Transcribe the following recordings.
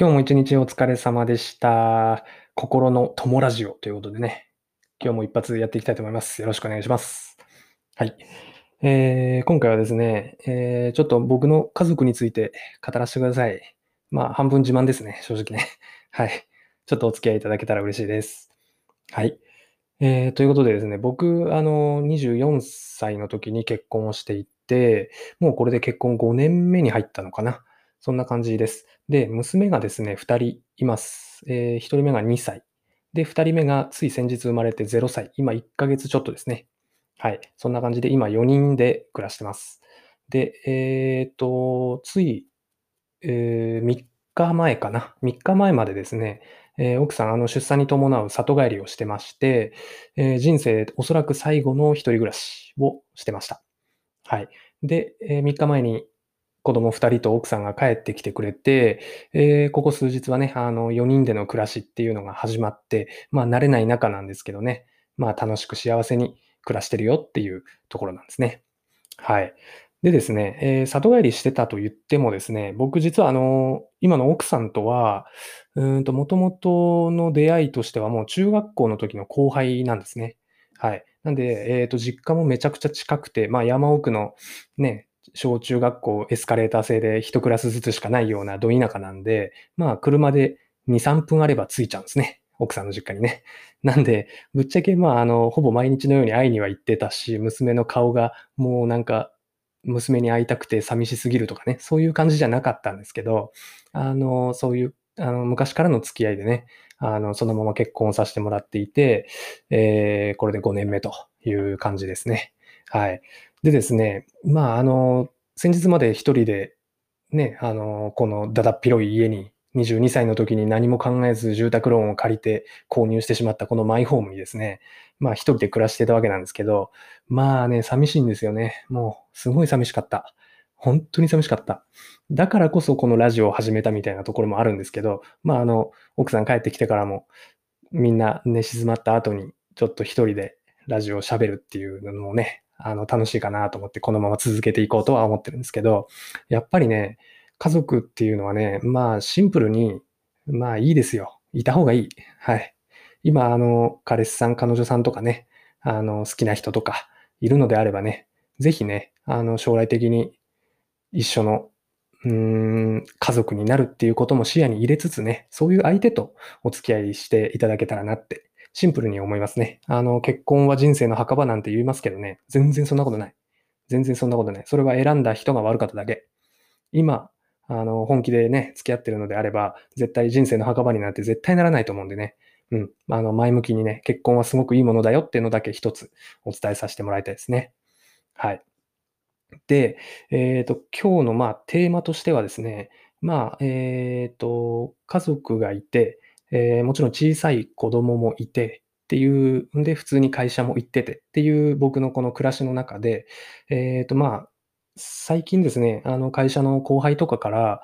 今日も一日お疲れ様でした。心の友ラジオということでね、今日も一発やっていきたいと思います。よろしくお願いします。はい。えー、今回はですね、えー、ちょっと僕の家族について語らせてください。まあ、半分自慢ですね、正直ね。はい。ちょっとお付き合いいただけたら嬉しいです。はい。えー、ということでですね、僕、あの、24歳の時に結婚をしていて、もうこれで結婚5年目に入ったのかな。そんな感じです。で、娘がですね、2人います。えー、1人目が2歳。で、2人目がつい先日生まれて0歳。今1ヶ月ちょっとですね。はい。そんな感じで今4人で暮らしてます。で、えっ、と、つい、えー3日前かな。3日前までですね、えー奥さん、あの、出産に伴う里帰りをしてまして、えー人生おそらく最後の一人暮らしをしてました。はい。で、えー3日前に子供2人と奥さんが帰ってきてくれて、えーここ数日はね、あの、4人での暮らしっていうのが始まって、まあ、慣れない中なんですけどね、まあ、楽しく幸せに暮らしてるよっていうところなんですね。はい。でですね、えー里帰りしてたと言ってもですね、僕実はあの、今の奥さんとは、うんと、元々の出会いとしてはもう中学校の時の後輩なんですね。はい。なんで、えっと、実家もめちゃくちゃ近くて、まあ、山奥のね、小中学校エスカレーター制で一クラスずつしかないようなど田舎なんで、まあ、車で2、3分あれば着いちゃうんですね。奥さんの実家にね。なんで、ぶっちゃけ、まあ、あの、ほぼ毎日のように会いには行ってたし、娘の顔がもうなんか、娘に会いたくて寂しすぎるとかね、そういう感じじゃなかったんですけど、あの、そういう、あの、昔からの付き合いでね、あの、そのまま結婚させてもらっていて、えーこれで5年目という感じですね。はい。でですね、まあ、あの、先日まで一人で、ね、あの、このだだっ広い家に22歳の時に何も考えず住宅ローンを借りて購入してしまったこのマイホームにですね、まあ一人で暮らしてたわけなんですけど、まあね、寂しいんですよね。もう、すごい寂しかった。本当に寂しかった。だからこそこのラジオを始めたみたいなところもあるんですけど、まああの、奥さん帰ってきてからも、みんな寝静まった後に、ちょっと一人でラジオを喋るっていうのもね、あの、楽しいかなと思って、このまま続けていこうとは思ってるんですけど、やっぱりね、家族っていうのはね、まあ、シンプルに、まあ、いいですよ。いた方がいい。はい。今、あの、彼氏さん、彼女さんとかね、あの、好きな人とかいるのであればね、ぜひね、あの、将来的に一緒の、うーん、家族になるっていうことも視野に入れつつね、そういう相手とお付き合いしていただけたらなって、シンプルに思いますね。あの、結婚は人生の墓場なんて言いますけどね、全然そんなことない。全然そんなことない。それは選んだ人が悪かっただけ。今、あの、本気でね、付き合ってるのであれば、絶対人生の墓場になんて絶対ならないと思うんでね。うん。あの、前向きにね、結婚はすごくいいものだよっていうのだけ一つお伝えさせてもらいたいですね。はい。で、えっと、今日のまあテーマとしてはですね、まあ、えっと、家族がいて、えーもちろん小さい子供もいてっていう、んで、普通に会社も行っててっていう僕のこの暮らしの中で、えっと、まあ、最近ですね、あの会社の後輩とかから、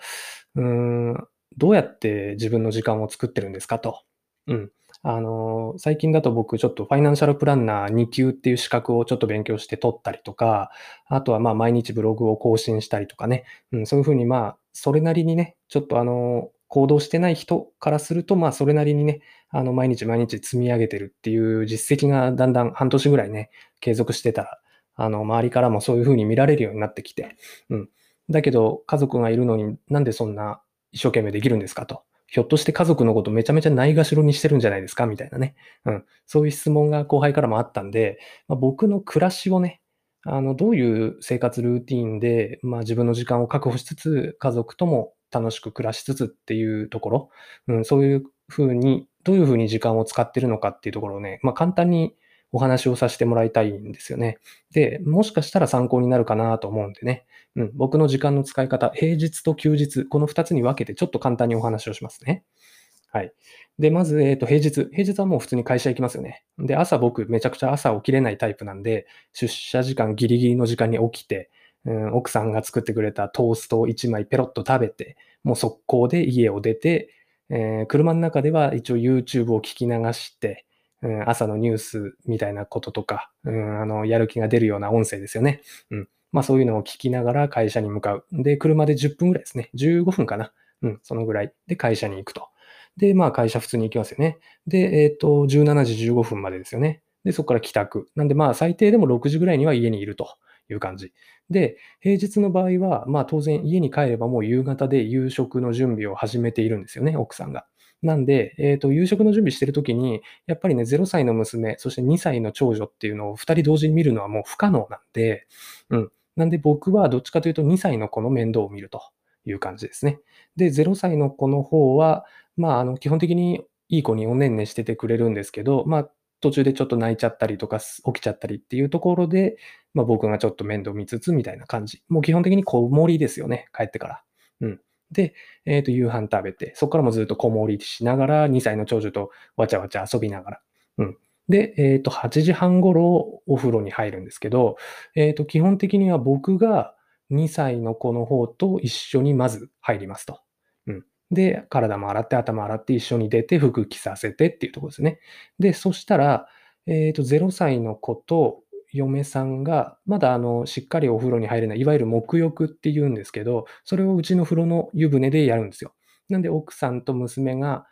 うーん、どうやって自分の時間を作ってるんですかと。うん。あの、最近だと僕ちょっとファイナンシャルプランナー2級っていう資格をちょっと勉強して取ったりとか、あとはまあ毎日ブログを更新したりとかね、うん、そういうふうにまあ、それなりにね、ちょっとあの、行動してない人からすると、まあそれなりにね、あの、毎日毎日積み上げてるっていう実績がだんだん半年ぐらいね、継続してたら、あの、周りからもそういうふうに見られるようになってきて、うん。だけど、家族がいるのになんでそんな一生懸命できるんですかと。ひょっとして家族のことめちゃめちゃないがしろにしてるんじゃないですかみたいなね。うん。そういう質問が後輩からもあったんで、まあ、僕の暮らしをね、あの、どういう生活ルーティンで、まあ自分の時間を確保しつつ、家族とも楽しく暮らしつつっていうところ、うん、そういうふうに、どういうふうに時間を使ってるのかっていうところをね、まあ簡単にお話をさせてもらいたいんですよね。で、もしかしたら参考になるかなと思うんでね。うん、僕の時間の使い方、平日と休日、この2つに分けてちょっと簡単にお話をしますね。はい。で、まず、えっ、と、平日。平日はもう普通に会社行きますよね。で、朝僕めちゃくちゃ朝起きれないタイプなんで、出社時間ギリギリの時間に起きて、うん、奥さんが作ってくれたトーストを1枚ペロッと食べて、もう速攻で家を出て、えー車の中では一応 YouTube を聞き流して、うん、朝のニュースみたいなこととか、うん、あの、やる気が出るような音声ですよね。うん。まあそういうのを聞きながら会社に向かう。で、車で10分ぐらいですね。15分かな。うん、そのぐらいで会社に行くと。で、まあ会社普通に行きますよね。で、えっ、と、17時15分までですよね。で、そこから帰宅。なんでまあ最低でも6時ぐらいには家にいるという感じ。で、平日の場合は、まあ当然家に帰ればもう夕方で夕食の準備を始めているんですよね、奥さんが。なんで、えっ、と、夕食の準備してるときに、やっぱりね、0歳の娘、そして2歳の長女っていうのを2人同時に見るのはもう不可能なんで、うん。なんで僕はどっちかというと2歳の子の面倒を見るという感じですね。で、0歳の子の方は、まあ、あの、基本的にいい子におねんねしててくれるんですけど、まあ、途中でちょっと泣いちゃったりとか、起きちゃったりっていうところで、まあ、僕がちょっと面倒見つつみたいな感じ。もう基本的に子守りですよね、帰ってから。うん。で、えっ、と、夕飯食べて、そこからもずっと子守りしながら、2歳の長女とわちゃわちゃ遊びながら。うん。で、えっ、と、8時半頃お風呂に入るんですけど、えっ、と、基本的には僕が2歳の子の方と一緒にまず入りますと。で、体も洗って、頭洗って一緒に出て、服着させてっていうところですね。で、そしたら、えっ、と、0歳の子と嫁さんが、まだあの、しっかりお風呂に入れない、いわゆる沐浴って言うんですけど、それをうちの風呂の湯船でやるんですよ。なんで奥さんと娘が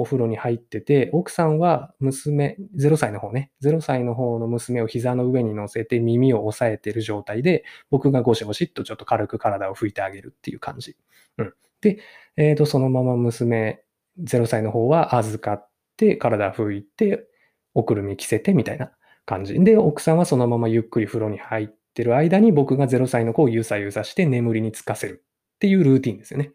お風呂に入ってて、奥さんは娘、0歳の方ね、0歳の方の娘を膝の上に乗せて耳を押さえてる状態で、僕がゴシゴシっとちょっと軽く体を拭いてあげるっていう感じ。うん。で、えっ、と、そのまま娘、0歳の方は預かって、体拭いて、おくるみ着せてみたいな感じ。で、奥さんはそのままゆっくり風呂に入ってる間に僕が0歳の子をゆさゆさして眠りにつかせるっていうルーティンですよね。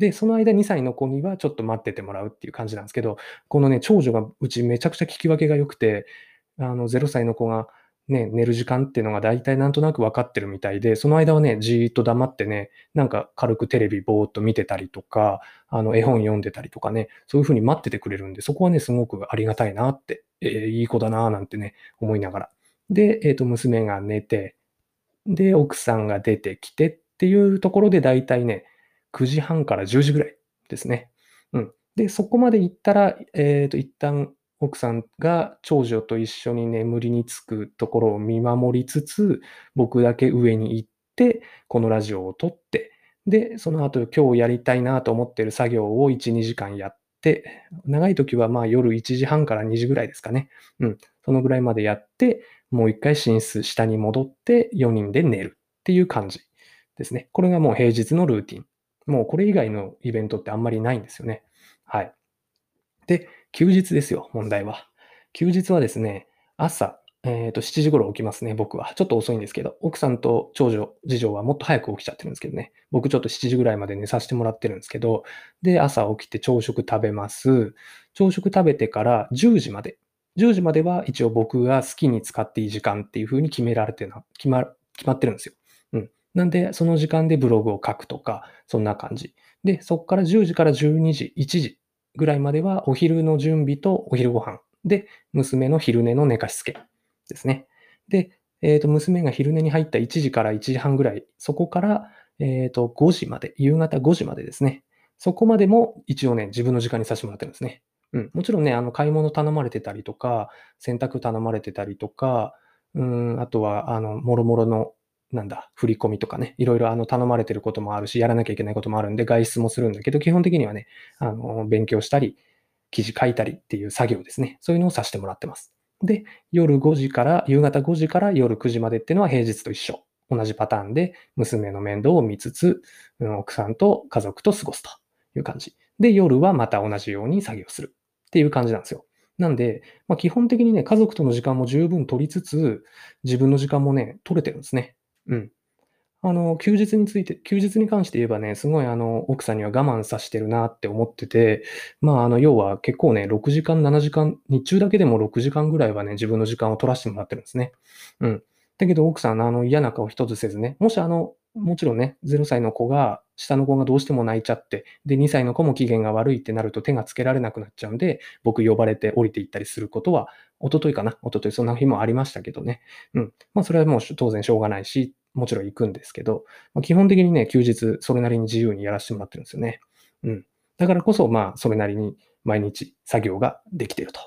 で、その間2歳の子にはちょっと待っててもらうっていう感じなんですけど、このね、長女がうちめちゃくちゃ聞き分けが良くて、あの、0歳の子がね、寝る時間っていうのが大体なんとなく分かってるみたいで、その間はね、じーっと黙ってね、なんか軽くテレビぼーっと見てたりとか、あの、絵本読んでたりとかね、そういう風に待っててくれるんで、そこはね、すごくありがたいなって、えー、いい子だなーなんてね、思いながら。で、えっ、ー、と、娘が寝て、で、奥さんが出てきてっていうところで大体ね、9時半から10時ぐらいですね。うん。で、そこまで行ったら、えっ、ー、と、一旦奥さんが長女と一緒に眠りにつくところを見守りつつ、僕だけ上に行って、このラジオを撮って、で、その後今日やりたいなと思ってる作業を1、2時間やって、長い時はまあ夜1時半から2時ぐらいですかね。うん。そのぐらいまでやって、もう一回寝室下に戻って4人で寝るっていう感じですね。これがもう平日のルーティン。もうこれ以外のイベントってあんまりないんですよね。はい。で、休日ですよ、問題は。休日はですね、朝、えっ、ー、と、7時頃起きますね、僕は。ちょっと遅いんですけど、奥さんと長女、次女はもっと早く起きちゃってるんですけどね。僕ちょっと7時ぐらいまで寝させてもらってるんですけど、で、朝起きて朝食食べます。朝食食べてから10時まで。10時までは一応僕が好きに使っていい時間っていう風に決められてる決ま、決まってるんですよ。うん。なんで、その時間でブログを書くとか、そんな感じ。で、そこから10時から12時、1時ぐらいまではお昼の準備とお昼ご飯で、娘の昼寝の寝かしつけですね。で、えっ、ー、と、娘が昼寝に入った1時から1時半ぐらい、そこから、えっ、ー、と、5時まで、夕方5時までですね。そこまでも一応ね、自分の時間にさせてもらってるんですね。うん。もちろんね、あの、買い物頼まれてたりとか、洗濯頼まれてたりとか、うん、あとは、あの、もろもろのなんだ、振り込みとかね、いろいろあの頼まれてることもあるし、やらなきゃいけないこともあるんで、外出もするんだけど、基本的にはね、あの、勉強したり、記事書いたりっていう作業ですね。そういうのをさせてもらってます。で、夜5時から、夕方5時から夜9時までっていうのは平日と一緒。同じパターンで、娘の面倒を見つつ、奥さんと家族と過ごすという感じ。で、夜はまた同じように作業するっていう感じなんですよ。なんで、まあ、基本的にね、家族との時間も十分取りつつ、自分の時間もね、取れてるんですね。うん。あの、休日について、休日に関して言えばね、すごいあの、奥さんには我慢させてるなって思ってて、まあ、あの、要は結構ね、6時間、7時間、日中だけでも6時間ぐらいはね、自分の時間を取らせてもらってるんですね。うん。だけど奥さん、あの、嫌な顔一つせずね、もしあの、もちろんね、0歳の子が、下の子がどうしても泣いちゃって、で、2歳の子も機嫌が悪いってなると手がつけられなくなっちゃうんで、僕呼ばれて降りていったりすることは、一昨日かな一昨日そんな日もありましたけどね。うん。まあ、それはもう当然しょうがないし、もちろん行くんですけど、まあ、基本的にね、休日、それなりに自由にやらせてもらってるんですよね。うん。だからこそ、まあ、それなりに毎日作業ができてると。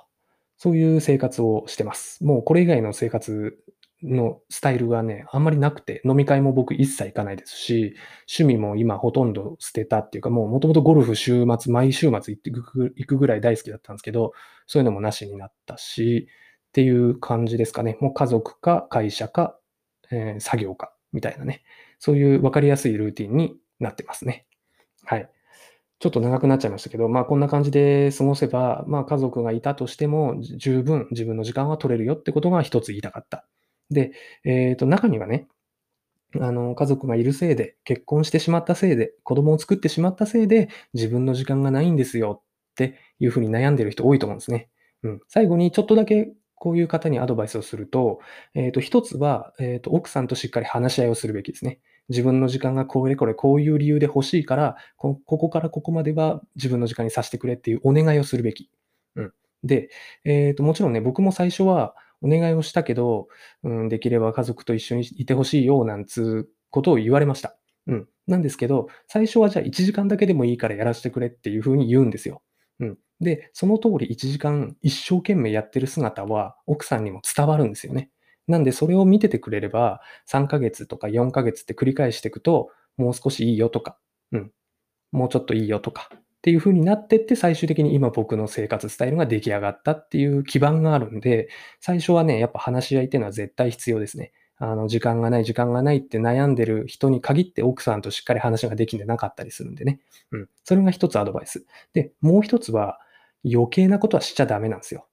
そういう生活をしてます。もうこれ以外の生活のスタイルがね、あんまりなくて、飲み会も僕一切行かないですし、趣味も今ほとんど捨てたっていうか、もうもともとゴルフ週末、毎週末行って行くぐらい大好きだったんですけど、そういうのもなしになったし、っていう感じですかね。もう家族か会社か、え、作業か、みたいなね。そういう分かりやすいルーティンになってますね。はい。ちょっと長くなっちゃいましたけど、まあこんな感じで過ごせば、まあ家族がいたとしても十分自分の時間は取れるよってことが一つ言いたかった。で、えっ、ー、と中にはね、あの、家族がいるせいで、結婚してしまったせいで、子供を作ってしまったせいで、自分の時間がないんですよっていうふうに悩んでる人多いと思うんですね。うん。最後にちょっとだけこういう方にアドバイスをすると、えっ、ー、と、一つは、えっ、ー、と、奥さんとしっかり話し合いをするべきですね。自分の時間がこれこれこういう理由で欲しいからこ、ここからここまでは自分の時間にさせてくれっていうお願いをするべき。うん。で、えっ、ー、と、もちろんね、僕も最初はお願いをしたけど、うん、できれば家族と一緒にいてほしいよ、なんつうことを言われました。うん。なんですけど、最初はじゃあ1時間だけでもいいからやらせてくれっていうふうに言うんですよ。うん。で、その通り1時間一生懸命やってる姿は奥さんにも伝わるんですよね。なんで、それを見ててくれれば、3ヶ月とか4ヶ月って繰り返していくと、もう少しいいよとか、うん、もうちょっといいよとか、っていう風になってって、最終的に今僕の生活スタイルが出来上がったっていう基盤があるんで、最初はね、やっぱ話し合いっていうのは絶対必要ですね。あの、時間がない、時間がないって悩んでる人に限って奥さんとしっかり話ができてなかったりするんでね。うん。それが一つアドバイス。で、もう一つは、余計なことはしちゃダメなんですよ。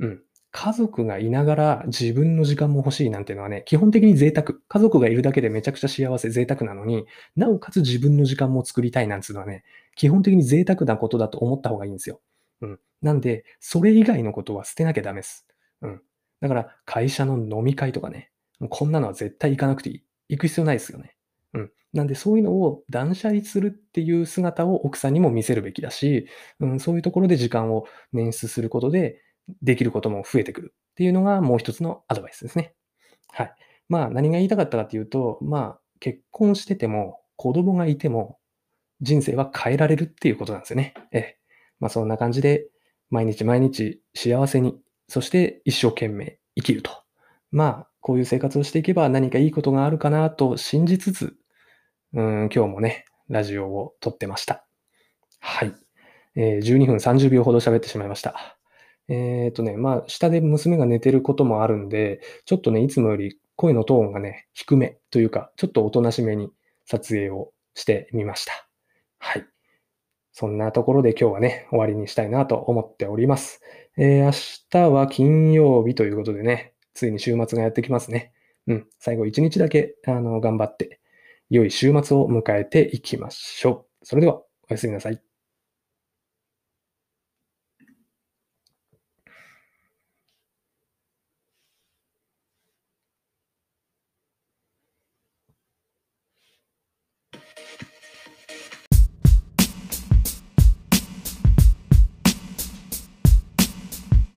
うん。家族がいながら自分の時間も欲しいなんていうのはね、基本的に贅沢。家族がいるだけでめちゃくちゃ幸せ、贅沢なのに、なおかつ自分の時間も作りたいなんていうのはね、基本的に贅沢なことだと思った方がいいんですよ。うん。なんで、それ以外のことは捨てなきゃダメです。うん。だから、会社の飲み会とかね、もうこんなのは絶対行かなくていい。行く必要ないですよね。うん。なんで、そういうのを断捨離するっていう姿を奥さんにも見せるべきだし、うん、そういうところで時間を捻出することで、できることも増えてくるっていうのがもう一つのアドバイスですね。はい。まあ何が言いたかったかというと、まあ結婚してても子供がいても人生は変えられるっていうことなんですよね。ええ。まあそんな感じで毎日毎日幸せに、そして一生懸命生きると。まあこういう生活をしていけば何かいいことがあるかなと信じつつ、うん、今日もね、ラジオを撮ってました。はい。えー、12分30秒ほど喋ってしまいました。えっ、ー、とね、まあ、下で娘が寝てることもあるんで、ちょっとね、いつもより声のトーンがね、低めというか、ちょっとおとなしめに撮影をしてみました。はい。そんなところで今日はね、終わりにしたいなと思っております。えー、明日は金曜日ということでね、ついに週末がやってきますね。うん。最後一日だけ、あの、頑張って、良い週末を迎えていきましょう。それでは、おやすみなさい。